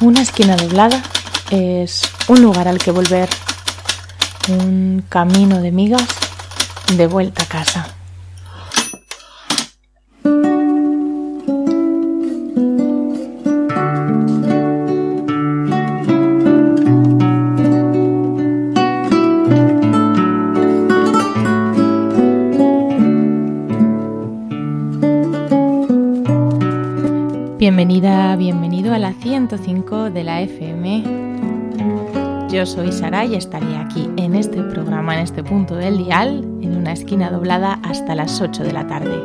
Una esquina doblada es un lugar al que volver, un camino de migas de vuelta a casa. FM. Yo soy Sara y estaré aquí en este programa, en este punto del dial, en una esquina doblada hasta las 8 de la tarde.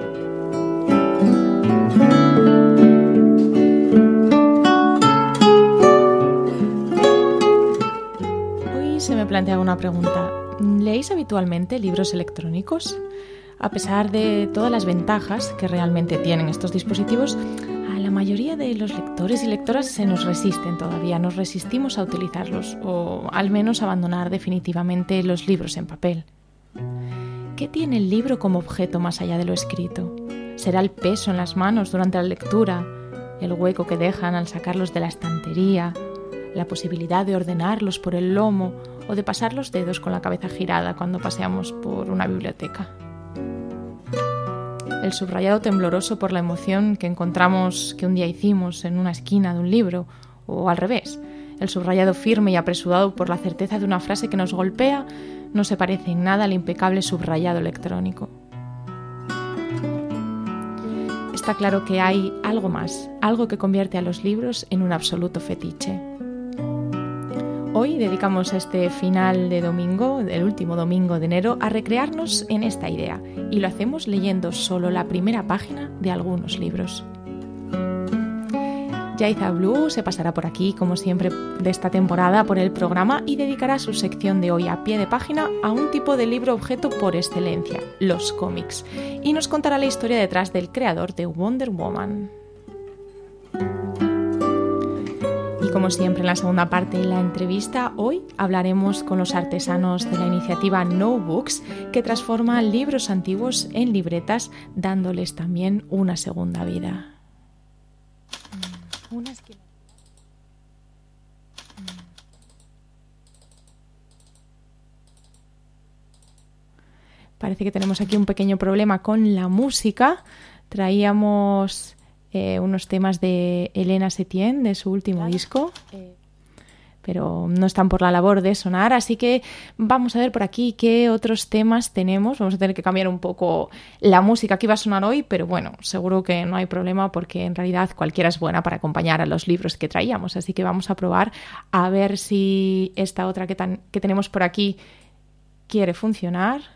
Hoy se me plantea una pregunta. ¿Leéis habitualmente libros electrónicos? A pesar de todas las ventajas que realmente tienen estos dispositivos, los lectores y lectoras se nos resisten todavía, nos resistimos a utilizarlos o al menos abandonar definitivamente los libros en papel. ¿Qué tiene el libro como objeto más allá de lo escrito? ¿Será el peso en las manos durante la lectura, el hueco que dejan al sacarlos de la estantería, la posibilidad de ordenarlos por el lomo o de pasar los dedos con la cabeza girada cuando paseamos por una biblioteca? El subrayado tembloroso por la emoción que encontramos que un día hicimos en una esquina de un libro, o al revés, el subrayado firme y apresurado por la certeza de una frase que nos golpea, no se parece en nada al impecable subrayado electrónico. Está claro que hay algo más, algo que convierte a los libros en un absoluto fetiche. Hoy dedicamos este final de domingo, el último domingo de enero, a recrearnos en esta idea y lo hacemos leyendo solo la primera página de algunos libros. Jaiza Blue se pasará por aquí, como siempre, de esta temporada por el programa y dedicará su sección de hoy a pie de página a un tipo de libro objeto por excelencia, los cómics, y nos contará la historia detrás del creador de Wonder Woman. Como siempre en la segunda parte de la entrevista, hoy hablaremos con los artesanos de la iniciativa No Books que transforma libros antiguos en libretas dándoles también una segunda vida. Mm, Parece que tenemos aquí un pequeño problema con la música. Traíamos eh, unos temas de Elena Setien, de su último disco. Eh. Pero no están por la labor de sonar, así que vamos a ver por aquí qué otros temas tenemos. Vamos a tener que cambiar un poco la música que iba a sonar hoy, pero bueno, seguro que no hay problema porque en realidad cualquiera es buena para acompañar a los libros que traíamos. Así que vamos a probar a ver si esta otra que, que tenemos por aquí quiere funcionar.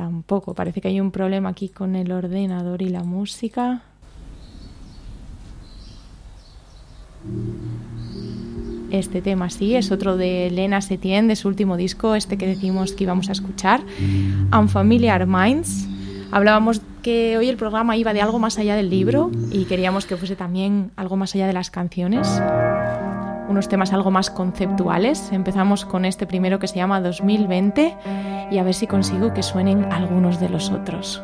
Tampoco, parece que hay un problema aquí con el ordenador y la música. Este tema sí, es otro de Lena Setien, de su último disco, este que decimos que íbamos a escuchar, Unfamiliar Minds. Hablábamos que hoy el programa iba de algo más allá del libro y queríamos que fuese también algo más allá de las canciones unos temas algo más conceptuales. Empezamos con este primero que se llama 2020 y a ver si consigo que suenen algunos de los otros.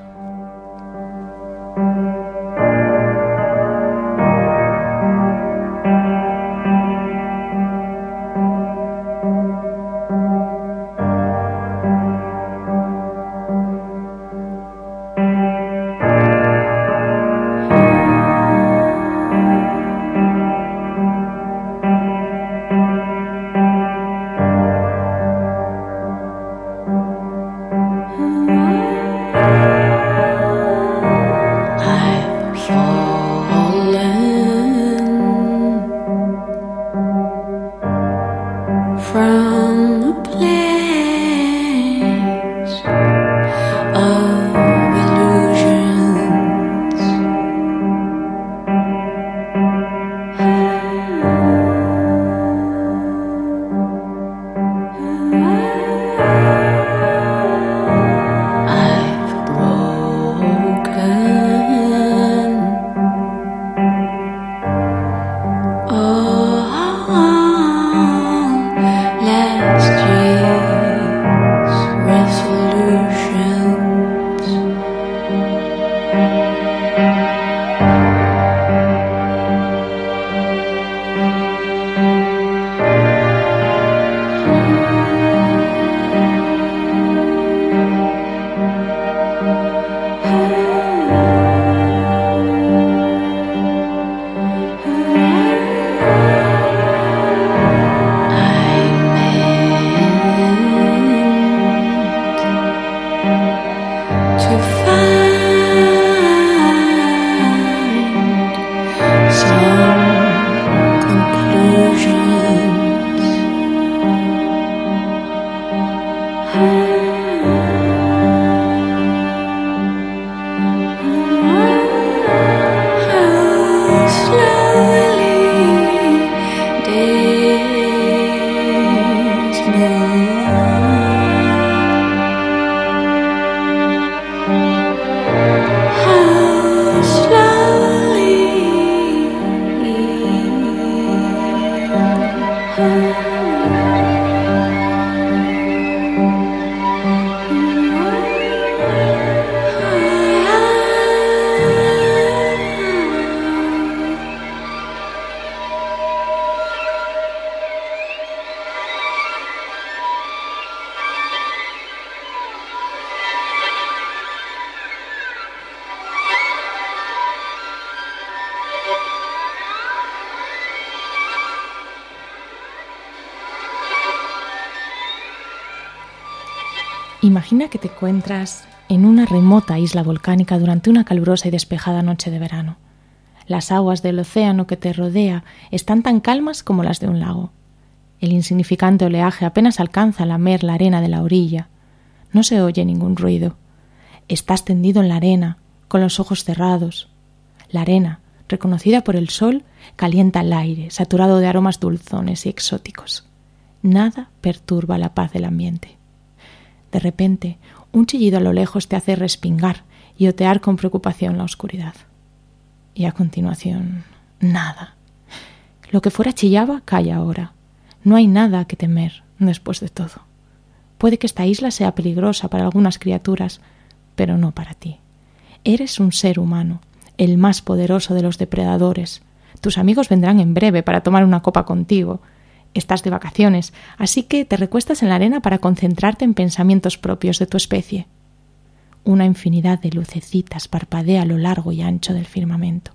En una remota isla volcánica durante una calurosa y despejada noche de verano. Las aguas del océano que te rodea están tan calmas como las de un lago. El insignificante oleaje apenas alcanza a lamer la arena de la orilla. No se oye ningún ruido. Estás tendido en la arena, con los ojos cerrados. La arena, reconocida por el sol, calienta el aire, saturado de aromas dulzones y exóticos. Nada perturba la paz del ambiente. De repente, un chillido a lo lejos te hace respingar y otear con preocupación la oscuridad. Y a continuación, nada. Lo que fuera chillaba calla ahora. No hay nada que temer después de todo. Puede que esta isla sea peligrosa para algunas criaturas, pero no para ti. Eres un ser humano, el más poderoso de los depredadores. Tus amigos vendrán en breve para tomar una copa contigo. Estás de vacaciones, así que te recuestas en la arena para concentrarte en pensamientos propios de tu especie. Una infinidad de lucecitas parpadea a lo largo y ancho del firmamento.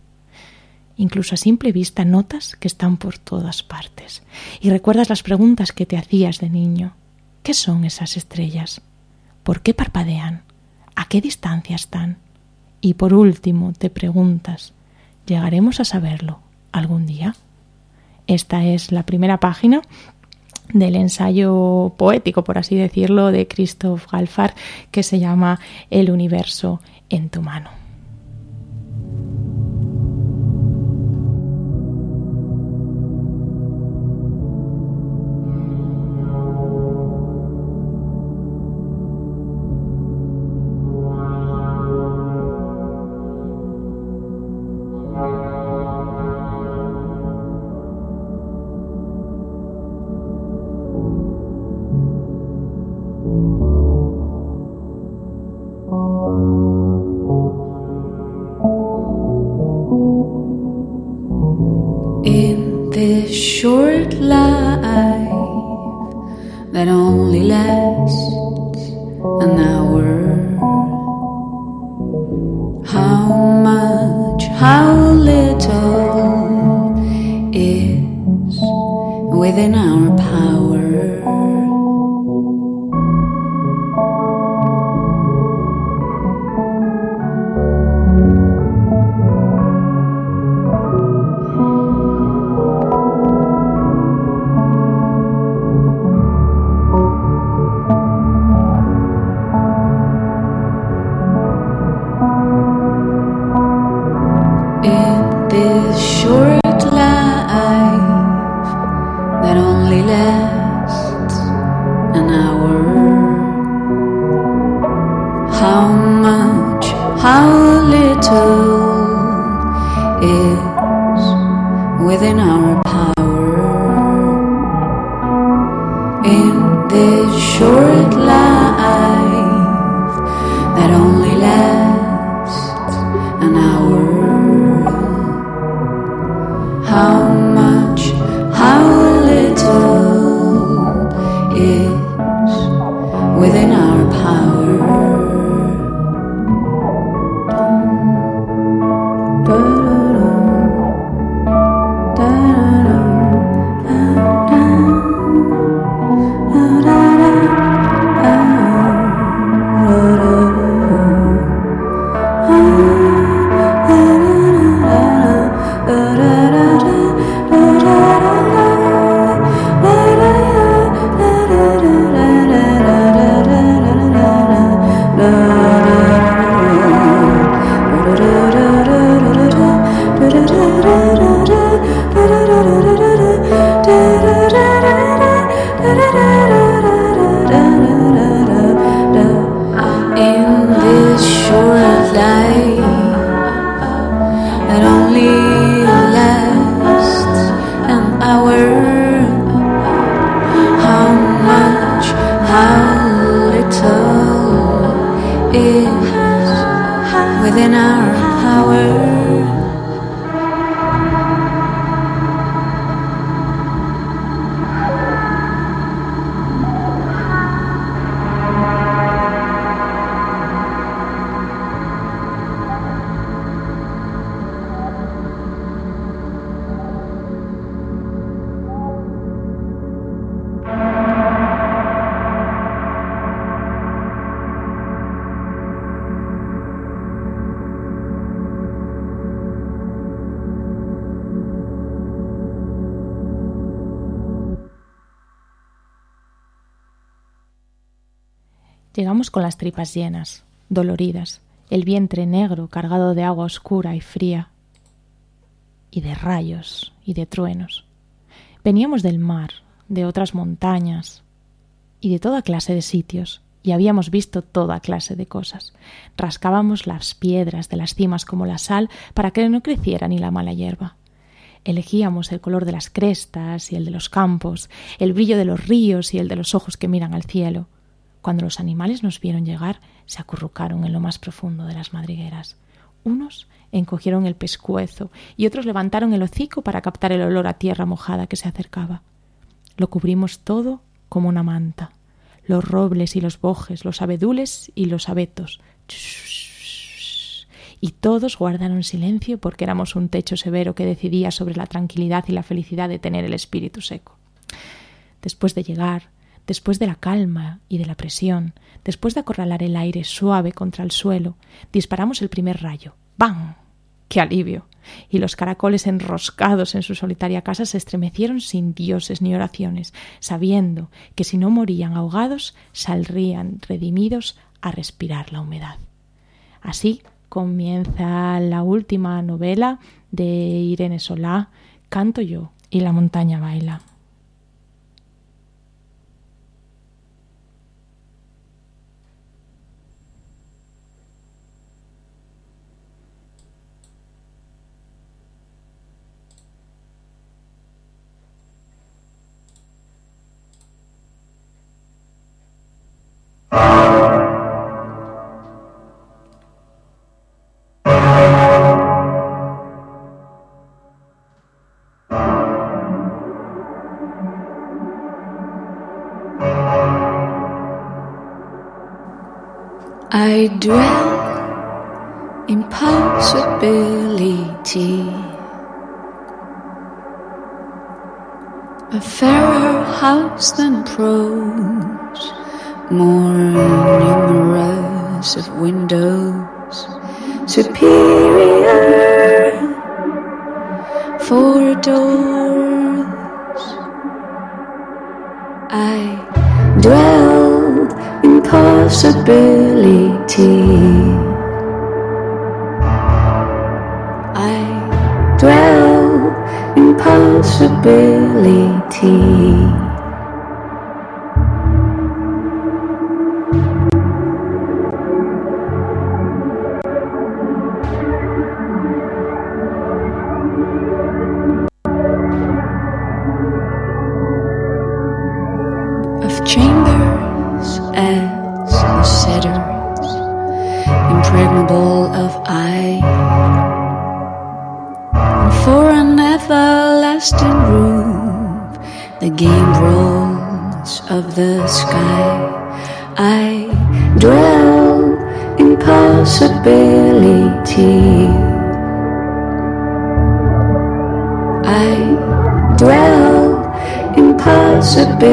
Incluso a simple vista notas que están por todas partes y recuerdas las preguntas que te hacías de niño. ¿Qué son esas estrellas? ¿Por qué parpadean? ¿A qué distancia están? Y por último te preguntas, ¿llegaremos a saberlo algún día? Esta es la primera página del ensayo poético, por así decirlo, de Christoph Galfar, que se llama El universo en tu mano. within our power. Con las tripas llenas, doloridas, el vientre negro cargado de agua oscura y fría, y de rayos y de truenos. Veníamos del mar, de otras montañas y de toda clase de sitios, y habíamos visto toda clase de cosas. Rascábamos las piedras de las cimas como la sal para que no creciera ni la mala hierba. Elegíamos el color de las crestas y el de los campos, el brillo de los ríos y el de los ojos que miran al cielo. Cuando los animales nos vieron llegar, se acurrucaron en lo más profundo de las madrigueras. Unos encogieron el pescuezo y otros levantaron el hocico para captar el olor a tierra mojada que se acercaba. Lo cubrimos todo como una manta. Los robles y los bojes, los abedules y los abetos. Y todos guardaron silencio porque éramos un techo severo que decidía sobre la tranquilidad y la felicidad de tener el espíritu seco. Después de llegar, después de la calma y de la presión, después de acorralar el aire suave contra el suelo, disparamos el primer rayo. ¡Bam! ¡Qué alivio! Y los caracoles enroscados en su solitaria casa se estremecieron sin dioses ni oraciones, sabiendo que si no morían ahogados, saldrían redimidos a respirar la humedad. Así comienza la última novela de Irene Solá, Canto yo y la montaña baila. I dwell in possibility. A fairer house than prose, more numerous of windows, superior for doors. I dwell in possibility. I dwell in possibility. Everlasting roof, the game rolls of the sky. I dwell in possibility. I dwell in possibility.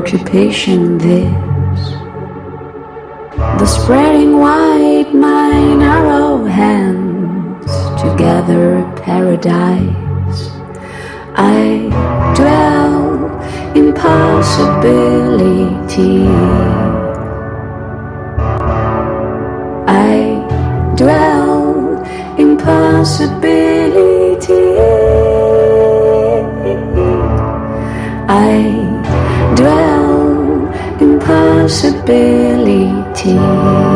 For occupation this. The spreading wide my narrow hands to gather paradise. I dwell in possibility. I dwell in possibility possibility.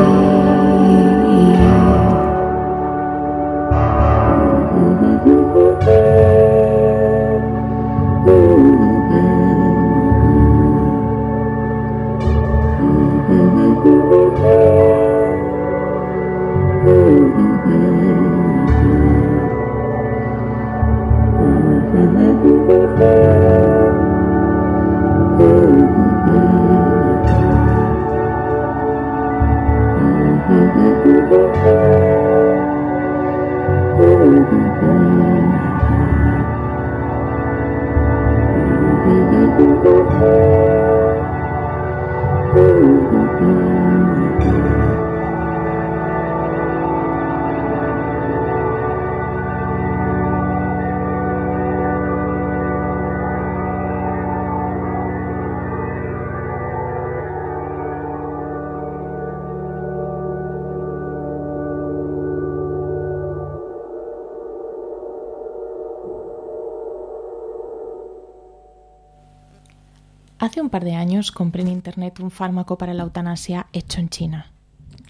Hace un par de años compré en Internet un fármaco para la eutanasia hecho en China.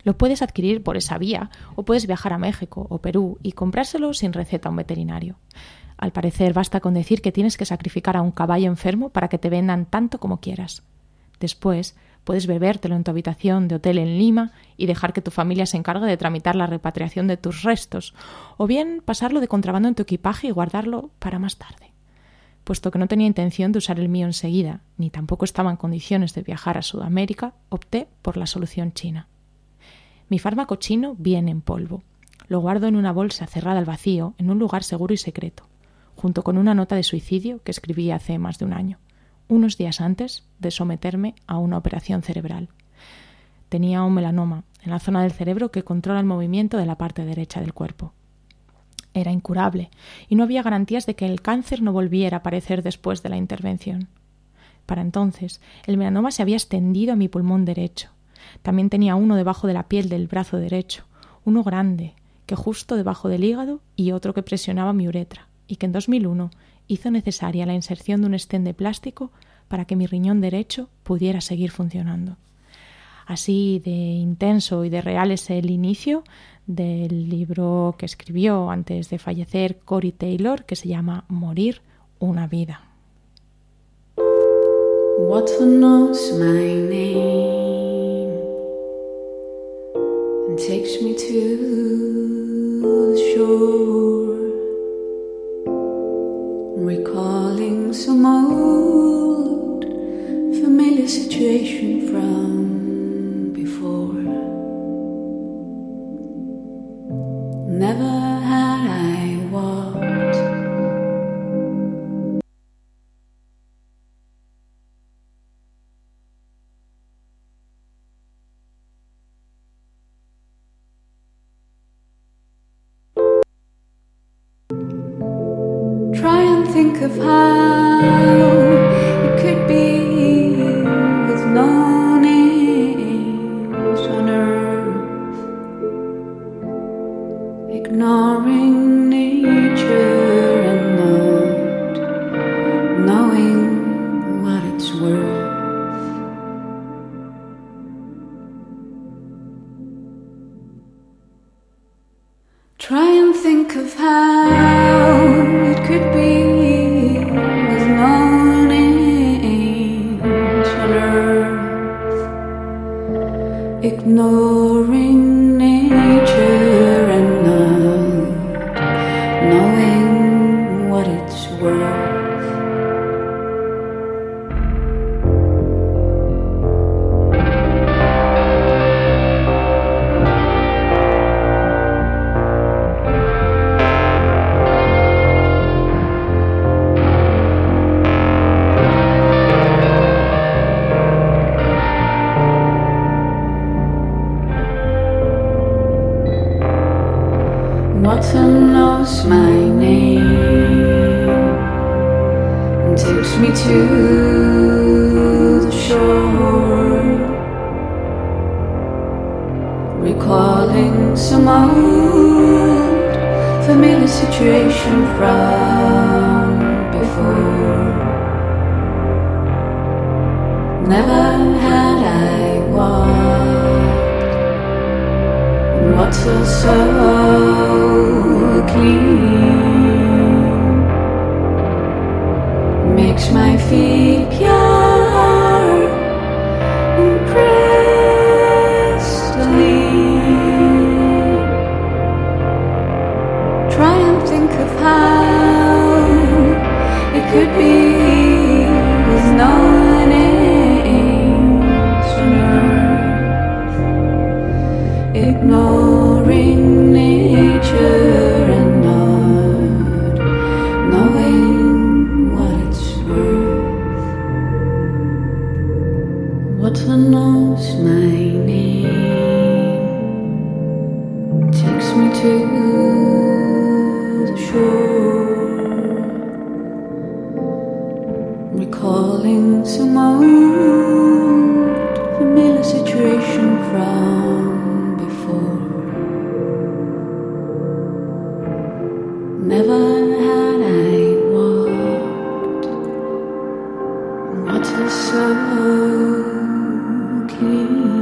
Lo puedes adquirir por esa vía o puedes viajar a México o Perú y comprárselo sin receta a un veterinario. Al parecer basta con decir que tienes que sacrificar a un caballo enfermo para que te vendan tanto como quieras. Después, puedes bebértelo en tu habitación de hotel en Lima y dejar que tu familia se encargue de tramitar la repatriación de tus restos, o bien pasarlo de contrabando en tu equipaje y guardarlo para más tarde. Puesto que no tenía intención de usar el mío enseguida, ni tampoco estaba en condiciones de viajar a Sudamérica, opté por la solución china. Mi fármaco chino viene en polvo. Lo guardo en una bolsa cerrada al vacío, en un lugar seguro y secreto, junto con una nota de suicidio que escribí hace más de un año unos días antes de someterme a una operación cerebral. Tenía un melanoma en la zona del cerebro que controla el movimiento de la parte derecha del cuerpo. Era incurable y no había garantías de que el cáncer no volviera a aparecer después de la intervención. Para entonces, el melanoma se había extendido a mi pulmón derecho. También tenía uno debajo de la piel del brazo derecho, uno grande, que justo debajo del hígado y otro que presionaba mi uretra, y que en 2001 hizo necesaria la inserción de un estén de plástico para que mi riñón derecho pudiera seguir funcionando. Así de intenso y de real es el inicio del libro que escribió antes de fallecer Cory Taylor, que se llama Morir una vida. takes me to recalling some old familiar situation from What is so sound.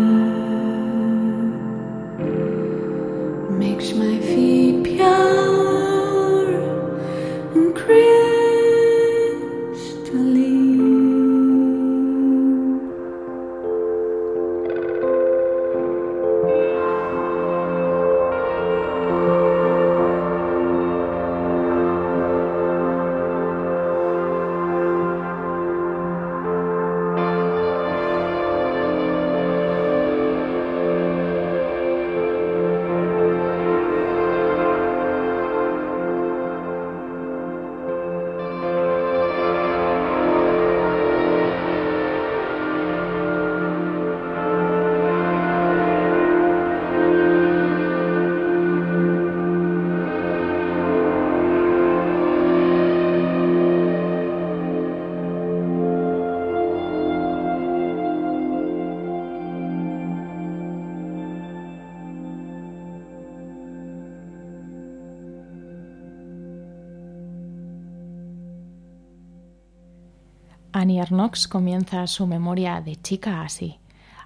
Annie Arnox comienza su memoria de chica así.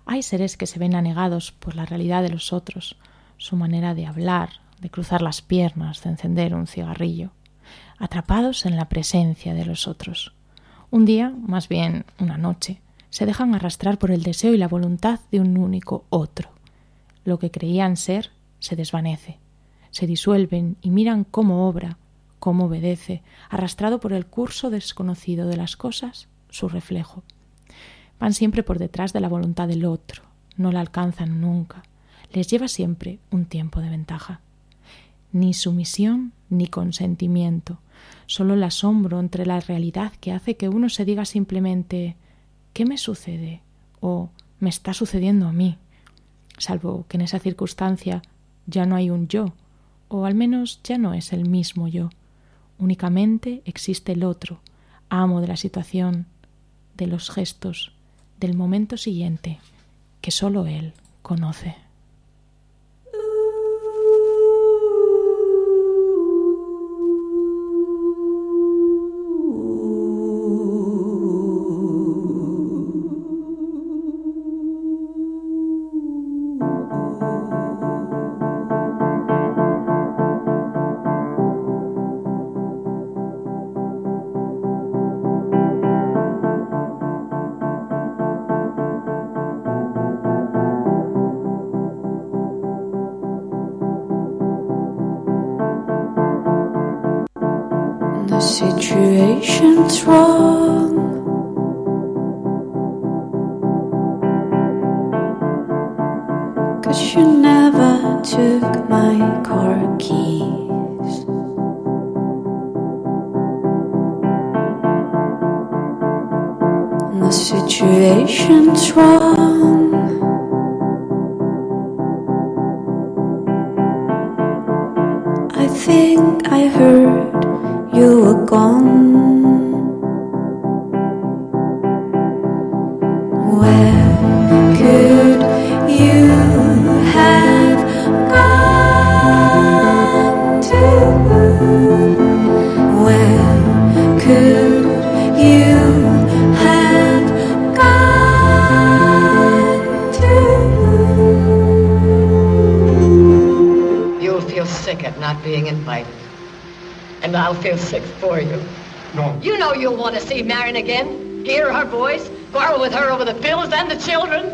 Hay seres que se ven anegados por la realidad de los otros, su manera de hablar, de cruzar las piernas, de encender un cigarrillo, atrapados en la presencia de los otros. Un día, más bien una noche, se dejan arrastrar por el deseo y la voluntad de un único otro. Lo que creían ser se desvanece, se disuelven y miran cómo obra, cómo obedece, arrastrado por el curso desconocido de las cosas, su reflejo. Van siempre por detrás de la voluntad del otro, no la alcanzan nunca, les lleva siempre un tiempo de ventaja. Ni sumisión ni consentimiento, solo el asombro entre la realidad que hace que uno se diga simplemente ¿qué me sucede? o me está sucediendo a mí, salvo que en esa circunstancia ya no hay un yo, o al menos ya no es el mismo yo, únicamente existe el otro, amo de la situación, de los gestos, del momento siguiente, que sólo él conoce. And I'll feel sick for you. No. You know you'll want to see Marion again, hear her voice, quarrel with her over the bills and the children.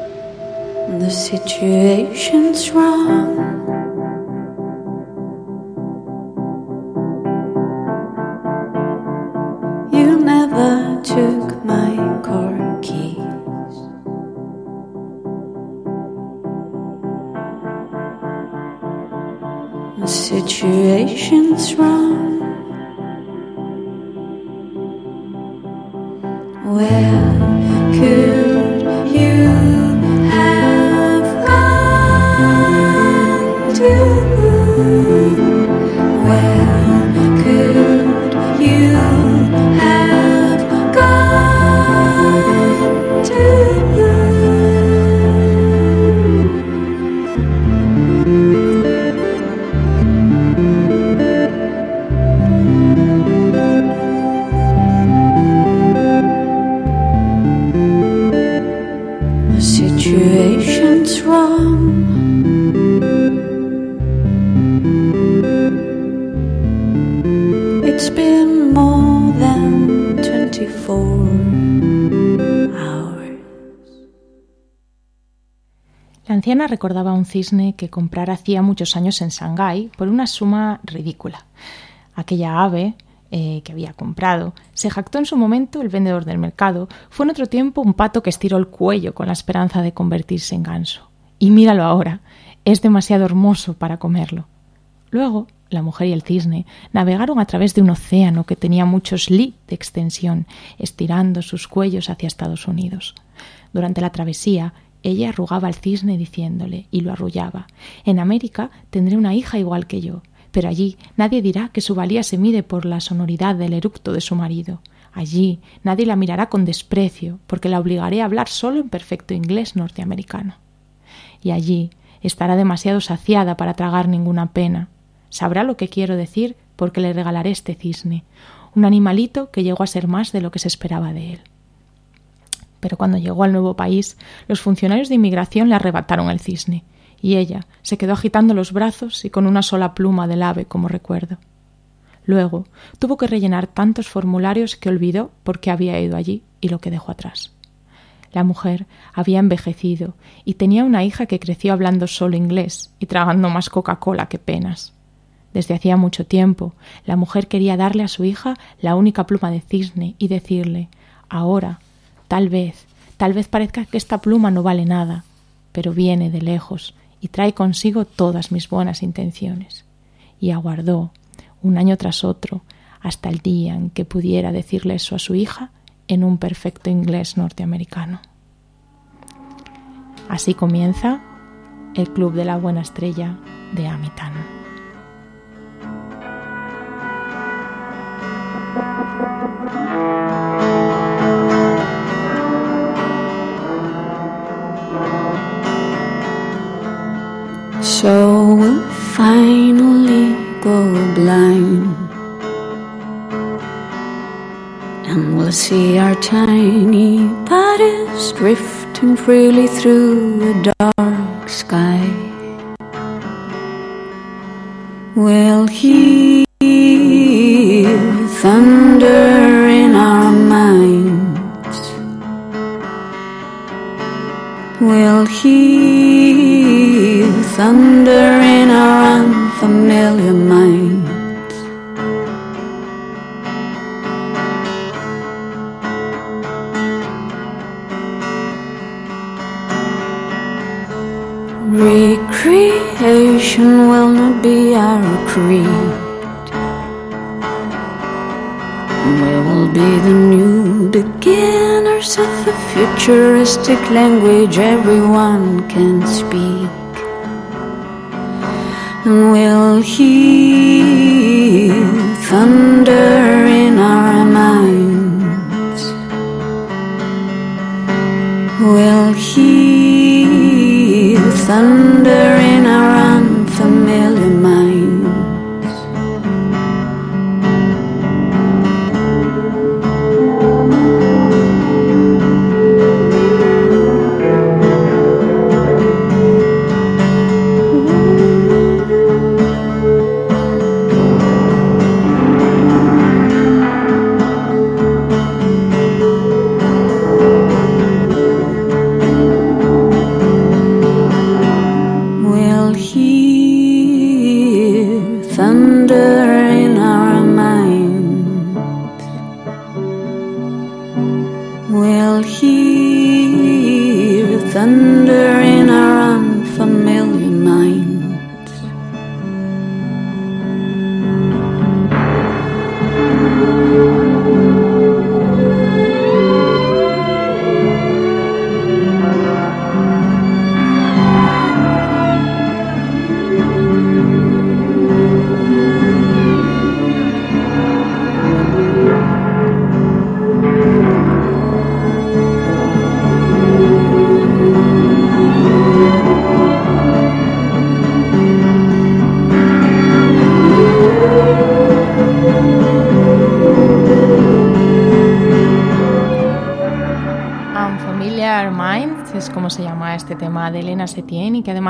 The situation's wrong. You never took my car keys. The situation's wrong. Cisne que comprara hacía muchos años en Shanghái por una suma ridícula. Aquella ave eh, que había comprado, se jactó en su momento el vendedor del mercado, fue en otro tiempo un pato que estiró el cuello con la esperanza de convertirse en ganso. Y míralo ahora, es demasiado hermoso para comerlo. Luego, la mujer y el cisne navegaron a través de un océano que tenía muchos li de extensión, estirando sus cuellos hacia Estados Unidos. Durante la travesía, ella arrugaba al cisne diciéndole, y lo arrullaba, En América tendré una hija igual que yo, pero allí nadie dirá que su valía se mide por la sonoridad del eructo de su marido. Allí nadie la mirará con desprecio, porque la obligaré a hablar solo en perfecto inglés norteamericano. Y allí estará demasiado saciada para tragar ninguna pena. Sabrá lo que quiero decir porque le regalaré este cisne, un animalito que llegó a ser más de lo que se esperaba de él. Pero cuando llegó al nuevo país, los funcionarios de inmigración le arrebataron el cisne, y ella se quedó agitando los brazos y con una sola pluma del ave como recuerdo. Luego tuvo que rellenar tantos formularios que olvidó por qué había ido allí y lo que dejó atrás. La mujer había envejecido y tenía una hija que creció hablando solo inglés y tragando más Coca-Cola que penas. Desde hacía mucho tiempo, la mujer quería darle a su hija la única pluma de cisne y decirle Ahora, tal vez, tal vez parezca que esta pluma no vale nada, pero viene de lejos y trae consigo todas mis buenas intenciones. Y aguardó, un año tras otro, hasta el día en que pudiera decirle eso a su hija en un perfecto inglés norteamericano. Así comienza el Club de la Buena Estrella de Amitan. So we'll finally go blind. And we'll see our tiny bodies drifting freely through a dark sky. We'll hear thunder in our minds. We'll hear thunder in our unfamiliar minds. Recreation will not be our creed. We will be the new beginners of a futuristic language everyone can speak. And we'll hear thunder in our minds. We'll hear thunder in our unfamiliar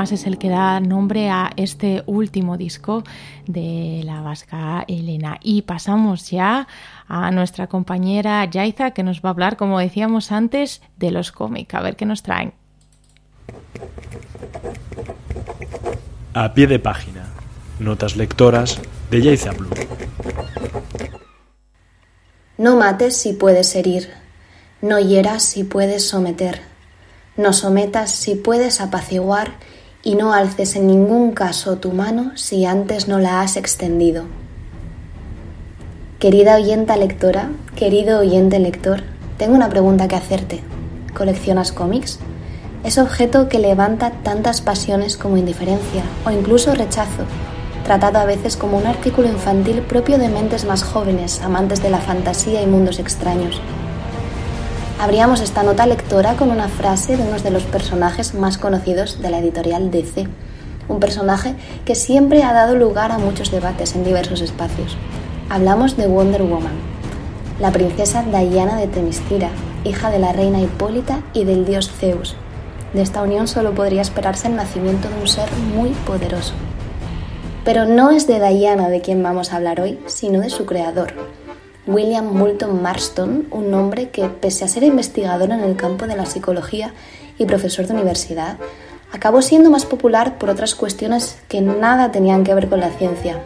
además es el que da nombre a este último disco de la vasca Elena. Y pasamos ya a nuestra compañera Yaiza que nos va a hablar, como decíamos antes, de los cómics. A ver qué nos traen. A pie de página. Notas lectoras de Yaiza Blue. No mates si puedes herir, no hieras si puedes someter, no sometas si puedes apaciguar y no alces en ningún caso tu mano si antes no la has extendido. Querida oyenta lectora, querido oyente lector, tengo una pregunta que hacerte. ¿Coleccionas cómics? Es objeto que levanta tantas pasiones como indiferencia o incluso rechazo tratado a veces como un artículo infantil propio de mentes más jóvenes, amantes de la fantasía y mundos extraños. Abríamos esta nota lectora con una frase de uno de los personajes más conocidos de la editorial DC, un personaje que siempre ha dado lugar a muchos debates en diversos espacios. Hablamos de Wonder Woman, la princesa Diana de Temistira, hija de la reina Hipólita y del dios Zeus. De esta unión solo podría esperarse el nacimiento de un ser muy poderoso. Pero no es de Diana de quien vamos a hablar hoy, sino de su creador, William Moulton Marston, un hombre que, pese a ser investigador en el campo de la psicología y profesor de universidad, acabó siendo más popular por otras cuestiones que nada tenían que ver con la ciencia.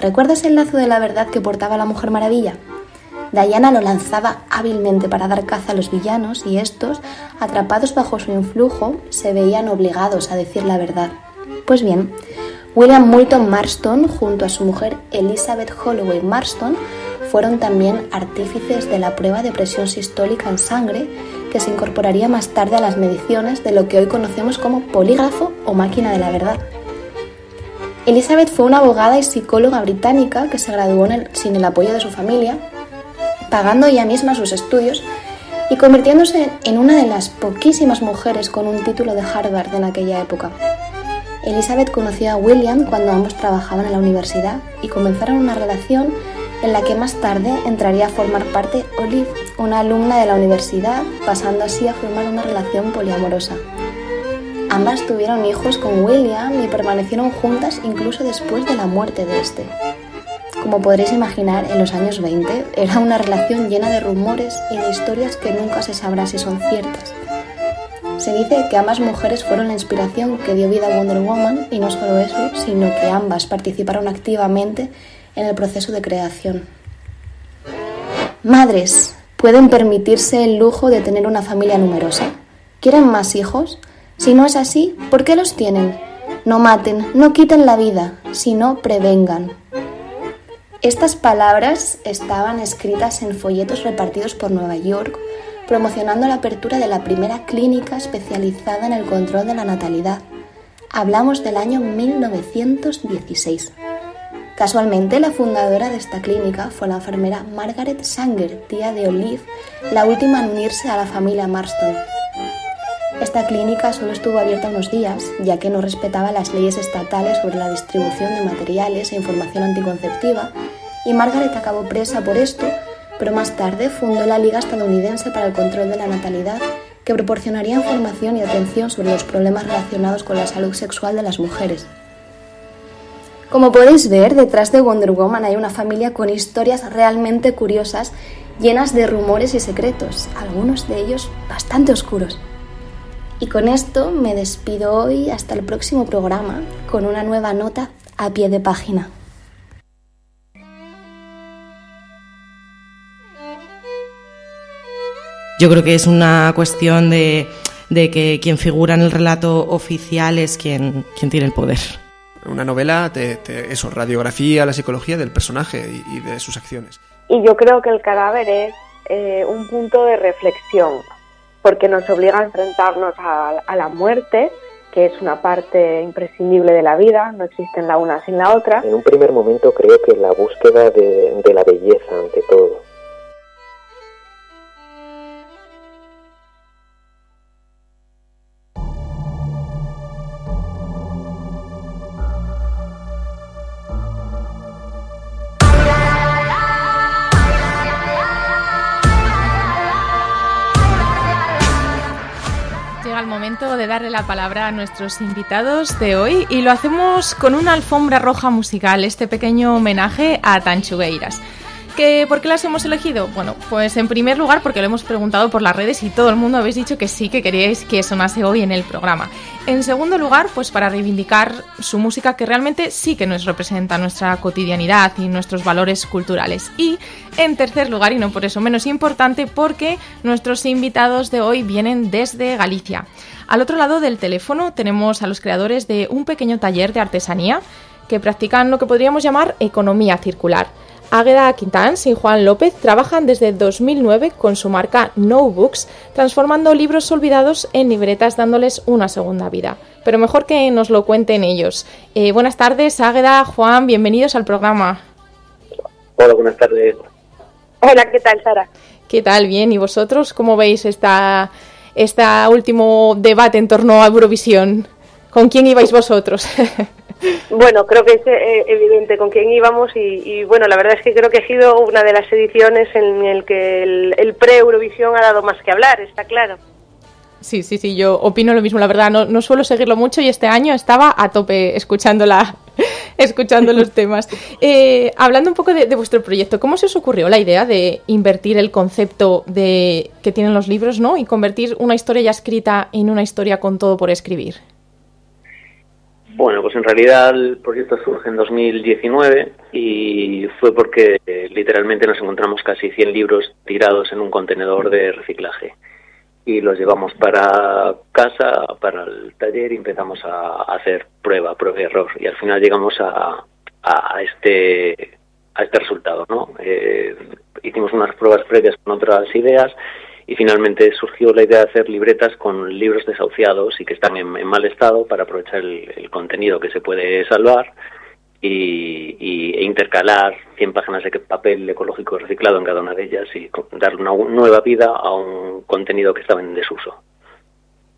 ¿Recuerdas el lazo de la verdad que portaba la Mujer Maravilla? Diana lo lanzaba hábilmente para dar caza a los villanos y estos, atrapados bajo su influjo, se veían obligados a decir la verdad. Pues bien, William Moulton Marston, junto a su mujer Elizabeth Holloway Marston, fueron también artífices de la prueba de presión sistólica en sangre que se incorporaría más tarde a las mediciones de lo que hoy conocemos como polígrafo o máquina de la verdad. Elizabeth fue una abogada y psicóloga británica que se graduó sin el apoyo de su familia, pagando ella misma sus estudios y convirtiéndose en una de las poquísimas mujeres con un título de Harvard en aquella época. Elizabeth conoció a William cuando ambos trabajaban en la universidad y comenzaron una relación en la que más tarde entraría a formar parte Olive, una alumna de la universidad, pasando así a formar una relación poliamorosa. Ambas tuvieron hijos con William y permanecieron juntas incluso después de la muerte de este. Como podréis imaginar, en los años 20 era una relación llena de rumores y de historias que nunca se sabrá si son ciertas. Se dice que ambas mujeres fueron la inspiración que dio vida a Wonder Woman y no solo eso, sino que ambas participaron activamente en el proceso de creación. Madres, ¿pueden permitirse el lujo de tener una familia numerosa? ¿Quieren más hijos? Si no es así, ¿por qué los tienen? No maten, no quiten la vida, sino prevengan. Estas palabras estaban escritas en folletos repartidos por Nueva York promocionando la apertura de la primera clínica especializada en el control de la natalidad. Hablamos del año 1916. Casualmente, la fundadora de esta clínica fue la enfermera Margaret Sanger, tía de Olive, la última en unirse a la familia Marston. Esta clínica solo estuvo abierta unos días, ya que no respetaba las leyes estatales sobre la distribución de materiales e información anticonceptiva, y Margaret acabó presa por esto pero más tarde fundó la Liga Estadounidense para el Control de la Natalidad, que proporcionaría información y atención sobre los problemas relacionados con la salud sexual de las mujeres. Como podéis ver, detrás de Wonder Woman hay una familia con historias realmente curiosas, llenas de rumores y secretos, algunos de ellos bastante oscuros. Y con esto me despido hoy hasta el próximo programa con una nueva nota a pie de página. Yo creo que es una cuestión de, que quien figura en el relato oficial es quien, quien tiene el poder. Una novela, te, eso, radiografía, la psicología del personaje y, de sus acciones. Y yo creo que el cadáver es eh, un punto de reflexión, porque nos obliga a enfrentarnos a, la muerte, que es una parte imprescindible de la vida, no existen la una sin la otra. En un primer momento creo que la búsqueda de la belleza ante todo llega el momento de darle la palabra a nuestros invitados de hoy y lo hacemos con una alfombra roja musical, este pequeño homenaje a Tanchugueiras. ¿Que, ¿Por qué las hemos elegido? Bueno, pues en primer lugar porque lo hemos preguntado por las redes y todo el mundo habéis dicho que sí, que queríais que sonase hoy en el programa. En segundo lugar, pues para reivindicar su música que realmente sí que nos representa nuestra cotidianidad y nuestros valores culturales. Y en tercer lugar, y no por eso menos importante, porque nuestros invitados de hoy vienen desde Galicia. Al otro lado del teléfono tenemos a los creadores de un pequeño taller de artesanía que practican lo que podríamos llamar economía circular. Águeda Quintans y Juan López trabajan desde 2009 con su marca No Books, transformando libros olvidados en libretas dándoles una segunda vida. Pero mejor que nos lo cuenten ellos. Eh, buenas tardes, Águeda, Juan, bienvenidos al programa. Hola, buenas tardes. Hola, ¿qué tal, Sara? ¿Qué tal? Bien, ¿y vosotros cómo veis esta, este último debate en torno a Eurovisión? ¿Con quién ibais vosotros? Bueno, creo que es eh, evidente con quién íbamos y, bueno, la verdad es que creo que ha sido una de las ediciones en el que el, pre-Eurovisión ha dado más que hablar, está claro. Sí, sí, sí, yo opino lo mismo, la verdad, no, no suelo seguirlo mucho y este año estaba a tope escuchándola, escuchando los temas. Eh, hablando un poco de, de, vuestro proyecto, ¿cómo se os ocurrió la idea de invertir el concepto de que tienen los libros, ¿no? Y convertir una historia ya escrita en una historia con todo por escribir. Bueno, pues en realidad el proyecto surge en 2019 y fue porque eh, literalmente nos encontramos casi 100 libros tirados en un contenedor de reciclaje y los llevamos para casa, para el taller y empezamos a hacer prueba, prueba y error y al final llegamos a, a este a este resultado, ¿no? Eh, hicimos unas pruebas previas con otras ideas y finalmente surgió la idea de hacer libretas con libros desahuciados y que están en, mal estado para aprovechar el, contenido que se puede salvar y, y, e intercalar 100 páginas de papel ecológico reciclado en cada una de ellas y darle una nueva vida a un contenido que estaba en desuso.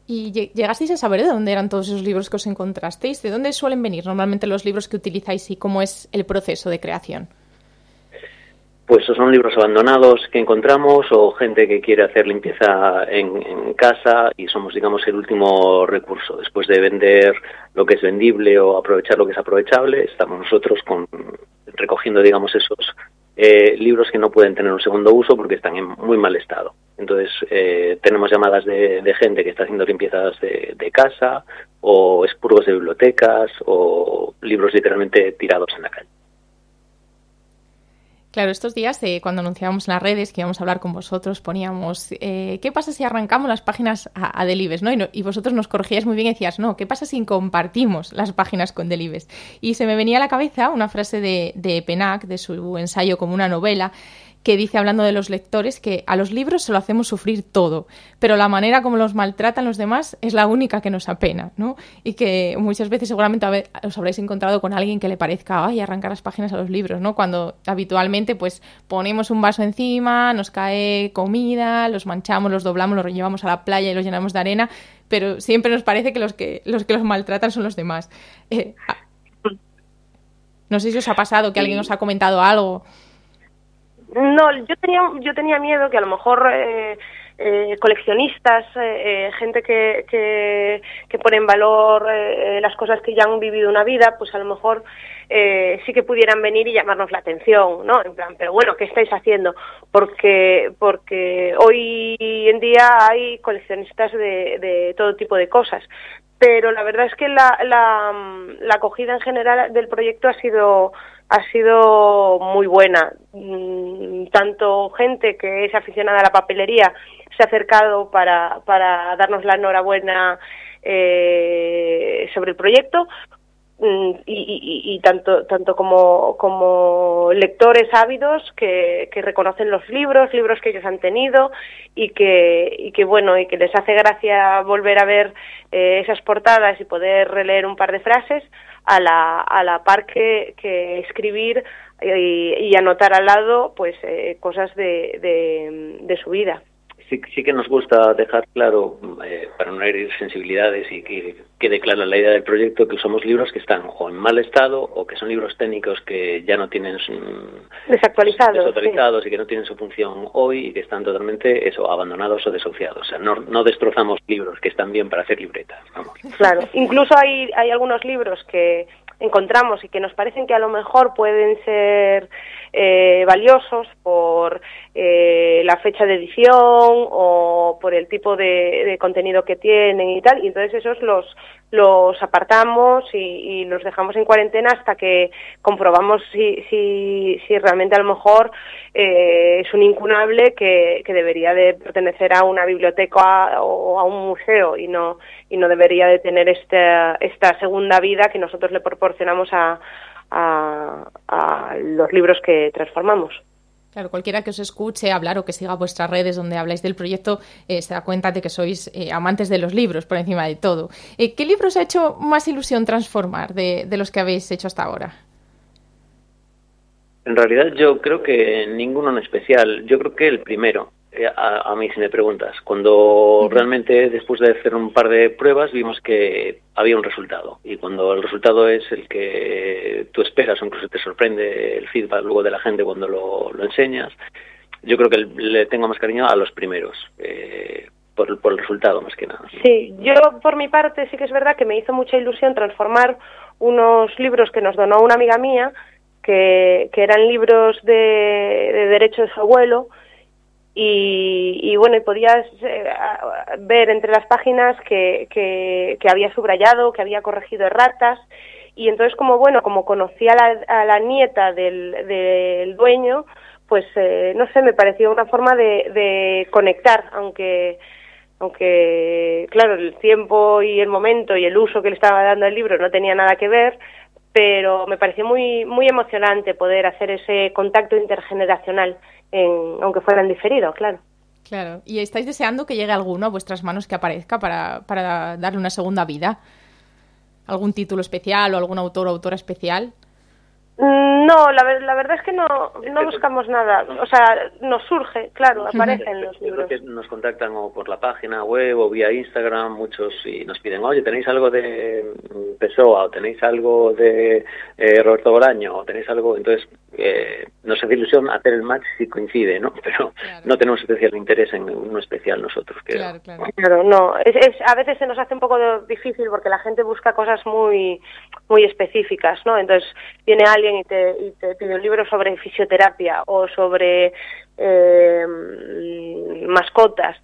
¿Y llegasteis a saber de dónde eran todos esos libros que os encontrasteis? ¿De dónde suelen venir normalmente los libros que utilizáis y cómo es el proceso de creación? Pues son libros abandonados que encontramos o gente que quiere hacer limpieza en, casa y somos, digamos, el último recurso. Después de vender lo que es vendible o aprovechar lo que es aprovechable, estamos nosotros con, recogiendo, digamos, esos eh, libros que no pueden tener un segundo uso porque están en muy mal estado. Entonces, eh, tenemos llamadas de, de, gente que está haciendo limpiezas de, de casa o expurgos de bibliotecas o libros literalmente tirados en la calle. Claro, estos días, eh, cuando anunciábamos en las redes que íbamos a hablar con vosotros, poníamos, eh, ¿qué pasa si arrancamos las páginas a, Delibes? ¿no? Y, no, y, vosotros nos corregíais muy bien y decías, no, ¿qué pasa si compartimos las páginas con Delibes? Y se me venía a la cabeza una frase de, de Penac, de su ensayo como una novela, que dice, hablando de los lectores, que a los libros se lo hacemos sufrir todo, pero la manera como los maltratan los demás es la única que nos apena, ¿no? Y que muchas veces seguramente os habréis encontrado con alguien que le parezca, ay, arrancar las páginas a los libros, ¿no? Cuando habitualmente, pues, ponemos un vaso encima, nos cae comida, los manchamos, los doblamos, los llevamos a la playa y los llenamos de arena, pero siempre nos parece que los que los, que los maltratan son los demás. Eh, no sé si os ha pasado que alguien os ha comentado algo. No, yo tenía, yo tenía miedo que a lo mejor eh, eh, coleccionistas, eh, gente que, que, que, pone en valor eh, las cosas que ya han vivido una vida, pues a lo mejor eh, sí que pudieran venir y llamarnos la atención, ¿no? En plan, pero bueno, ¿qué estáis haciendo? Porque, porque hoy en día hay coleccionistas de, de todo tipo de cosas, pero la verdad es que la, la acogida en general del proyecto ha sido ha sido muy buena. Tanto gente que es aficionada a la papelería se ha acercado para, para darnos la enhorabuena eh, sobre el proyecto, y, y, y, tanto tanto como, como lectores ávidos que, que, reconocen los libros, libros que ellos han tenido y que, y que bueno, y que les hace gracia volver a ver eh, esas portadas y poder releer un par de frases a la, a la par que, que escribir y, y, anotar al lado pues eh, cosas de, de su vida sí, sí que nos gusta dejar claro, eh, para no herir sensibilidades y que quede clara la idea del proyecto, que usamos libros que están o en mal estado o que son libros técnicos que ya no tienen desactualizados, desautorizados y que no tienen su función hoy y que están totalmente eso abandonados o desahuciados. O sea, no, no destrozamos libros que están bien para hacer libretas. Vamos. Claro, incluso hay, hay algunos libros que encontramos y que nos parecen que a lo mejor pueden ser eh, valiosos por eh, la fecha de edición o por el tipo de, de, contenido que tienen y tal, y entonces esos los, los apartamos y, y, los dejamos en cuarentena hasta que comprobamos si, si, si realmente a lo mejor eh, es un incunable que, que, debería de pertenecer a una biblioteca o a un museo y no y no debería de tener esta, esta segunda vida que nosotros le proporcionamos a, a, a los libros que transformamos. Claro, cualquiera que os escuche hablar o que siga vuestras redes donde habláis del proyecto eh, se da cuenta de que sois eh, amantes de los libros por encima de todo. Eh, ¿Qué libros ha hecho más ilusión transformar de, de, los que habéis hecho hasta ahora? En realidad yo creo que ninguno en especial. Yo creo que el primero. Eh, a, a, mí si me preguntas. Cuando realmente después de hacer un par de pruebas vimos que había un resultado y cuando el resultado es el que tú esperas o incluso te sorprende el feedback luego de la gente cuando lo, lo enseñas, yo creo que le tengo más cariño a los primeros. Eh, por, por, el resultado más que nada. Sí, yo por mi parte sí que es verdad que me hizo mucha ilusión transformar unos libros que nos donó una amiga mía, que, que eran libros de, de derecho de su abuelo, y, bueno, y podías eh, ver entre las páginas que, que, había subrayado, que había corregido erratas, y entonces como bueno, como conocía a la, a la nieta del, del, dueño, pues eh, no sé, me pareció una forma de, de conectar, aunque aunque claro, el tiempo y el momento y el uso que le estaba dando al libro no tenía nada que ver, pero me pareció muy muy emocionante poder hacer ese contacto intergeneracional en, aunque fuera en diferido, claro. Claro, y estáis deseando que llegue alguno a vuestras manos que aparezca para, para darle una segunda vida. ¿Algún título especial o algún autor o autora especial? No, la, la, verdad es que no, no buscamos nada. O sea, nos surge, claro, aparecen los libros. Que nos contactan o por la página web o vía Instagram, muchos, y nos piden, oye, ¿tenéis algo de Pessoa o tenéis algo de eh, Roberto Bolaño o tenéis algo? Entonces, eh, nos hace ilusión hacer el match si coincide, ¿no? Pero claro. no tenemos especial interés en uno especial nosotros. Que, claro, claro. claro, no. Es, es, a veces se nos hace un poco difícil porque la gente busca cosas muy, muy específicas, ¿no? Entonces, viene alguien y te, y te pide un libro sobre fisioterapia o sobre eh, mascotas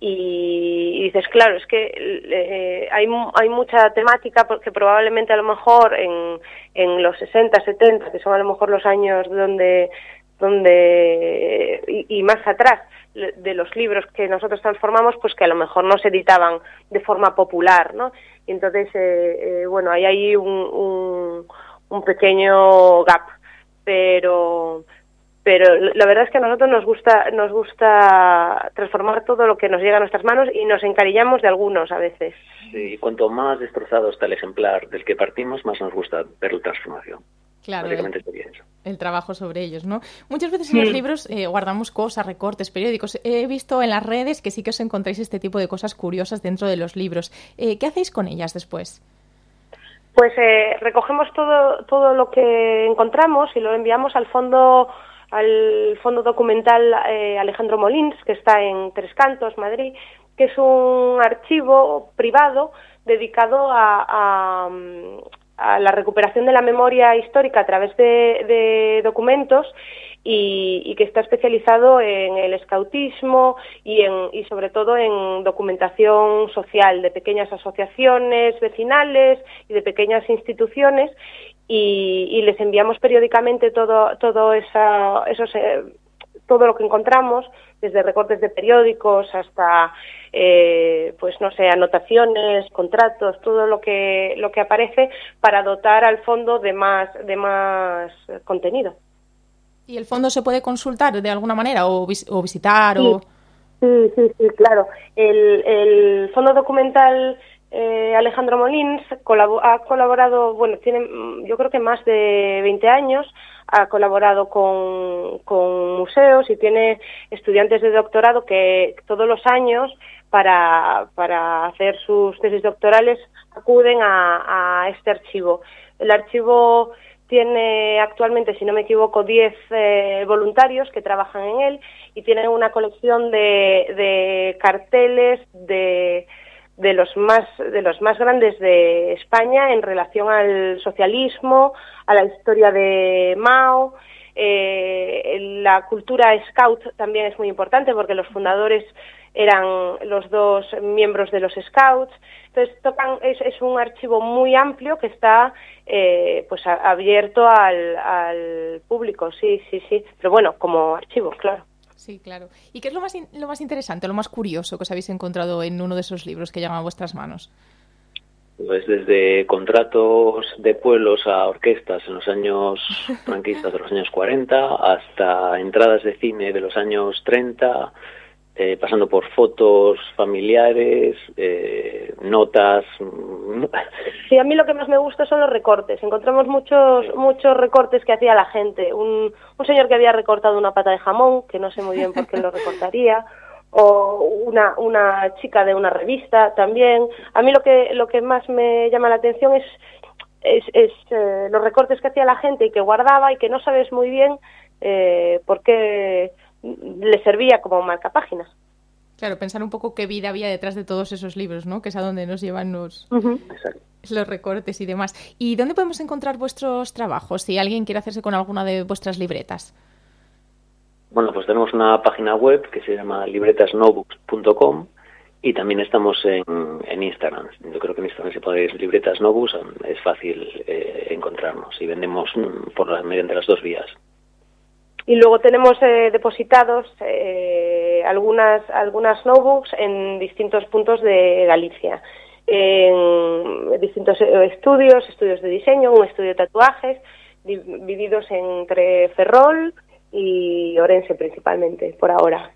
y, dices, claro, es que eh, hay, hay mucha temática porque probablemente a lo mejor en, en los 60, 70, que son a lo mejor los años donde, donde y, y más atrás de los libros que nosotros transformamos, pues que a lo mejor no se editaban de forma popular, ¿no? Y entonces, eh, eh, bueno, hay ahí un, un, un pequeño gap, pero pero la verdad es que a nosotros nos gusta nos gusta transformar todo lo que nos llega a nuestras manos y nos encariñamos de algunos a veces. Sí, cuanto más destrozado está el ejemplar del que partimos, más nos gusta ver la transformación. Claro, el, el, trabajo sobre ellos, ¿no? Muchas veces en los libros eh, guardamos cosas, recortes, periódicos. He visto en las redes que sí que os encontráis este tipo de cosas curiosas dentro de los libros. Eh, ¿Qué hacéis con ellas después? Pues eh, recogemos todo, todo lo que encontramos y lo enviamos al fondo al fondo documental eh, Alejandro Molins, que está en Tres Cantos, Madrid, que es un archivo privado dedicado a, la recuperación de la memoria histórica a través de, de documentos y, y, que está especializado en el escautismo y, en, y sobre todo en documentación social de pequeñas asociaciones vecinales y de pequeñas instituciones y, y les enviamos periódicamente todo, todo esa, esos, eh, todo lo que encontramos, desde recortes de periódicos hasta, eh, pues no sé, anotaciones, contratos, todo lo que, lo que aparece para dotar al fondo de más, de más contenido. ¿Y el fondo se puede consultar de alguna manera o, vis o visitar? Sí. O... Sí, sí, sí, claro. El, el fondo documental eh, Alejandro Molins ha colaborado, bueno, tiene mm, yo creo que más de 20 años, ha colaborado con, museos y tiene estudiantes de doctorado que todos los años para, para hacer sus tesis doctorales acuden a, este archivo. El archivo tiene actualmente, si no me equivoco, 10 eh, voluntarios que trabajan en él y tiene una colección de, de carteles de de los más de los más grandes de España en relación al socialismo, a la historia de Mao. Eh, la cultura scout también es muy importante porque los fundadores eran los dos miembros de los scouts. Entonces tocan es, es un archivo muy amplio que está eh, pues abierto al, al público, sí, sí, sí. Pero bueno, como archivo, claro. Sí, claro. ¿Y qué es lo más, lo más interesante, lo más curioso que os habéis encontrado en uno de esos libros que llegan a vuestras manos? Pues desde contratos de pueblos a orquestas en los años franquistas de los años 40 hasta entradas de cine de los años 30, eh, pasando por fotos familiares, eh, notas. Sí, a mí lo que más me gusta son los recortes. Encontramos muchos muchos recortes que hacía la gente. Un, un señor que había recortado una pata de jamón, que no sé muy bien por qué lo recortaría, o una, una chica de una revista también. A mí lo que lo que más me llama la atención es es, es eh, los recortes que hacía la gente y que guardaba y que no sabes muy bien eh, por qué le servía como marca páginas. Claro, pensar un poco qué vida había detrás de todos esos libros, ¿no? Que es a donde nos llevan los, los recortes y demás. ¿Y dónde podemos encontrar vuestros trabajos si alguien quiere hacerse con alguna de vuestras libretas? Bueno, pues tenemos una página web que se llama libretasnobooks.com y también estamos en, en, Instagram. Yo creo que en Instagram si podéis libretas es fácil eh, encontrarnos y vendemos mm, por la, mediante las dos vías. Y luego tenemos eh, depositados eh, algunas, algunas notebooks en distintos puntos de Galicia. En distintos eh, estudios, estudios de diseño, un estudio de tatuajes, divididos entre Ferrol y Orense principalmente, por ahora.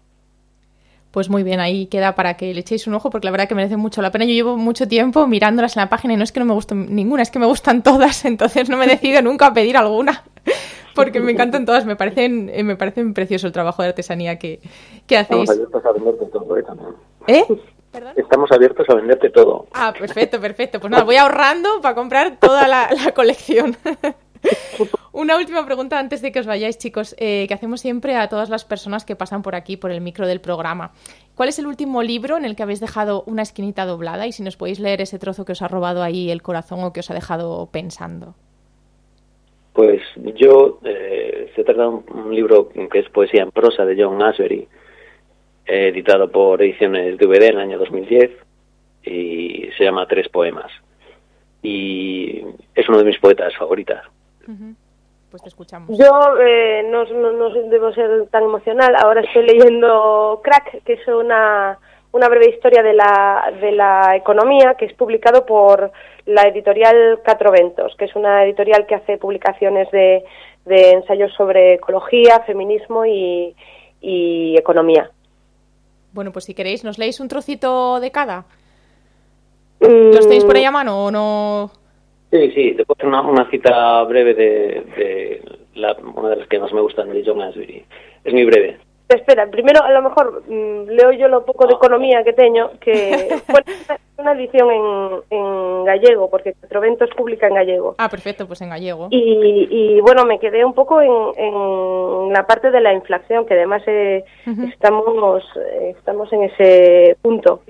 Pues muy bien, ahí queda para que le echéis un ojo porque la verdad que merece mucho la pena. Yo llevo mucho tiempo mirándolas en la página y no es que no me guste ninguna, es que me gustan todas, entonces no me decido nunca a pedir alguna porque me encantan todas, me parecen, eh, me parecen precioso el trabajo de artesanía que, que hacéis. Estamos abiertos a venderte todo, ¿eh? También. ¿Eh? Estamos abiertos a venderte todo. Ah, perfecto, perfecto. Pues nada, voy ahorrando para comprar toda la, colección. Una última pregunta antes de que os vayáis, chicos, eh, que hacemos siempre a todas las personas que pasan por aquí, por el micro del programa. ¿Cuál es el último libro en el que habéis dejado una esquinita doblada? Y si nos podéis leer ese trozo que os ha robado ahí el corazón o que os ha dejado pensando. Pues yo, eh, se trata de un, libro que es poesía en prosa de John Asbury, eh, editado por Ediciones DVD en el año 2010, y se llama Tres Poemas. Y es uno de mis poetas favoritas. Pues te escuchamos. Yo eh, no, no, no debo ser tan emocional. Ahora estoy leyendo Crack, que es una una breve historia de la, de la economía que es publicado por la editorial Ventos, que es una editorial que hace publicaciones de, de ensayos sobre ecología, feminismo y, y, economía. Bueno, pues si queréis, ¿nos leéis un trocito de cada? Mm. ¿Los tenéis por ahí a mano o no? Sí, sí, te puedo hacer una, una cita breve de, de la, una de las que más me gustan de John Asbury. Es muy breve. Espera, primero a lo mejor mm, leo yo lo poco de economía que teño, que bueno, una edición en, en gallego, porque Troventos publica en gallego. Ah, perfecto, pues en gallego. Y, y bueno, me quedé un poco en, en la parte de la inflación, que además eh, estamos, eh, estamos en ese punto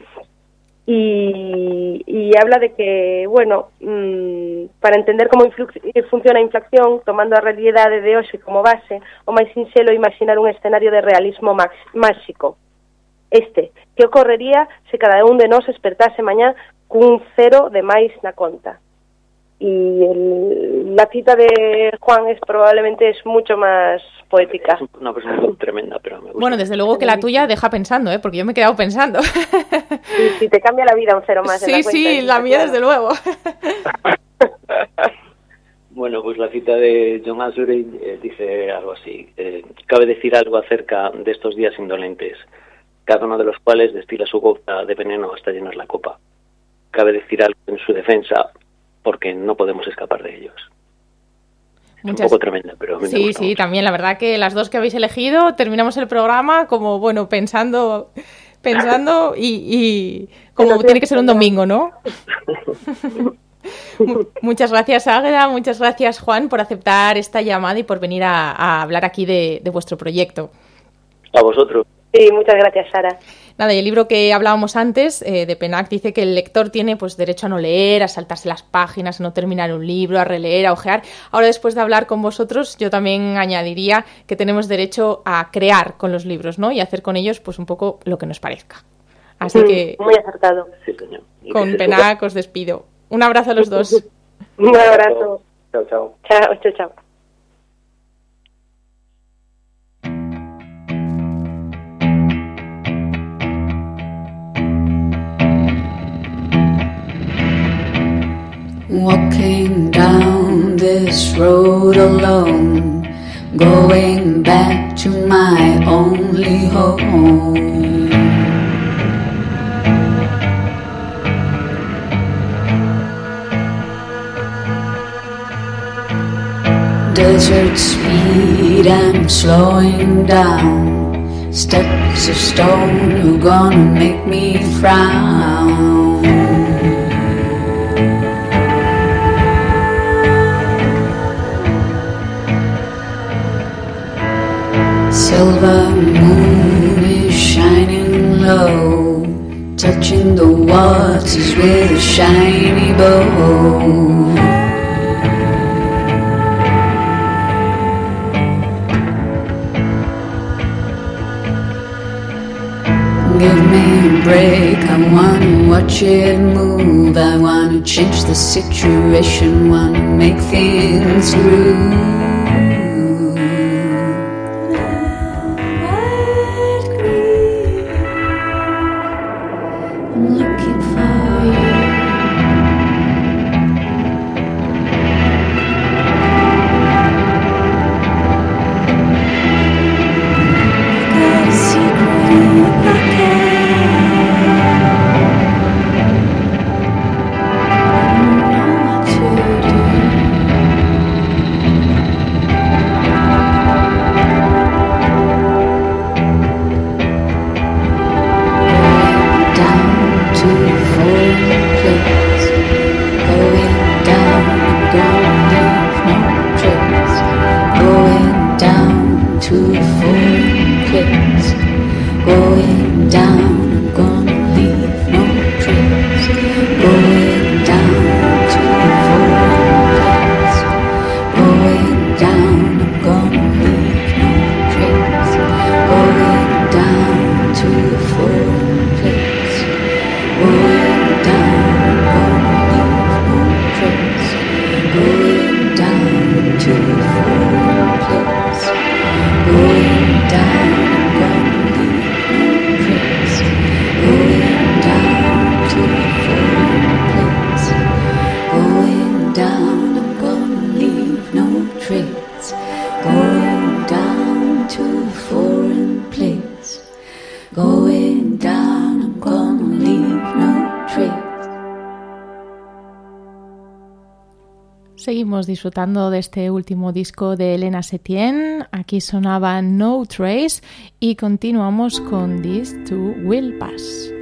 y, y habla de que, bueno, mmm, para entender como eh, funciona a inflación, tomando a realidade de hoxe como base, o máis sinxelo imaginar un escenario de realismo máxico. Este, que ocorrería se cada un de nós despertase mañá cun cero de máis na conta. Y el, la cita de Juan es probablemente es mucho más poética. Es una persona tremenda, pero me gusta. Bueno, desde luego que la tuya deja pensando, ¿eh? porque yo me he quedado pensando. Sí, sí te cambia la vida un cero más. Sí, la sí, la mía desde luego. Bueno, pues la cita de John Asbury eh, dice algo así. Eh, cabe decir algo acerca de estos días indolentes, cada uno de los cuales destila su gota de veneno hasta llenar la copa. cabe decir algo en su defensa, porque no podemos escapar de ellos. Un poco tremenda, pero Sí, sí, también. La verdad que las dos que habéis elegido terminamos el programa como, bueno, pensando pensando y, como tiene que ser un domingo, ¿no? muchas gracias, Águeda, muchas gracias, Juan, por aceptar esta llamada y por venir a, hablar aquí de vuestro proyecto. A vosotros. Sí, muchas gracias, Sara. Nada, y el libro que hablábamos antes eh, de Penac dice que el lector tiene pues derecho a no leer, a saltarse las páginas, a no terminar un libro, a releer, a ojear. Ahora, después de hablar con vosotros, yo también añadiría que tenemos derecho a crear con los libros, ¿no? Y hacer con ellos pues un poco lo que nos parezca. Así mm, que... Muy acertado. Sí, señor. Con Penac os despido. Un abrazo a los dos. un abrazo. Chao, chao. Chao, chao, chao. Walking down this road alone, going back to my only home. Desert speed, I'm slowing down. Steps of stone are gonna make me frown. Silver moon is shining low, touching the waters with a shiny bow. Give me a break, I wanna watch it move. I wanna change the situation, wanna make things groove. disfrutando de este último disco de Elena Setien. Aquí sonaba No Trace y continuamos con This Too Will Pass.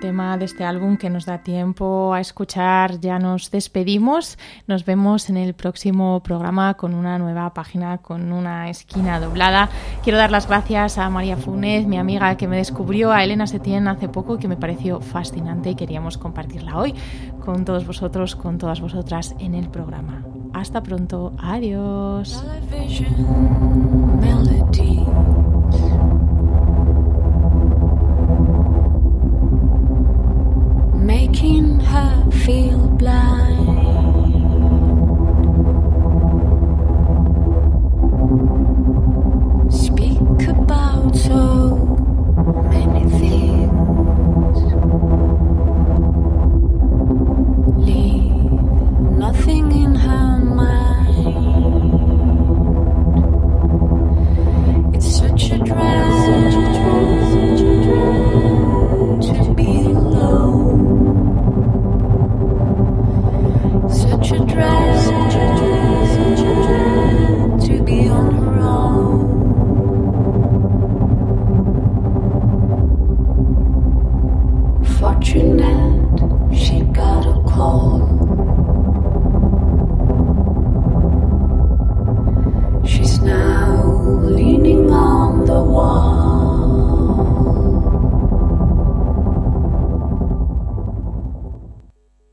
Tema de este álbum que nos da tiempo a escuchar, ya nos despedimos. Nos vemos en el próximo programa con una nueva página, con una esquina doblada. Quiero dar las gracias a María Funes, mi amiga que me descubrió, a Elena Setién hace poco, que me pareció fascinante y queríamos compartirla hoy con todos vosotros, con todas vosotras en el programa. Hasta pronto, adiós. Feel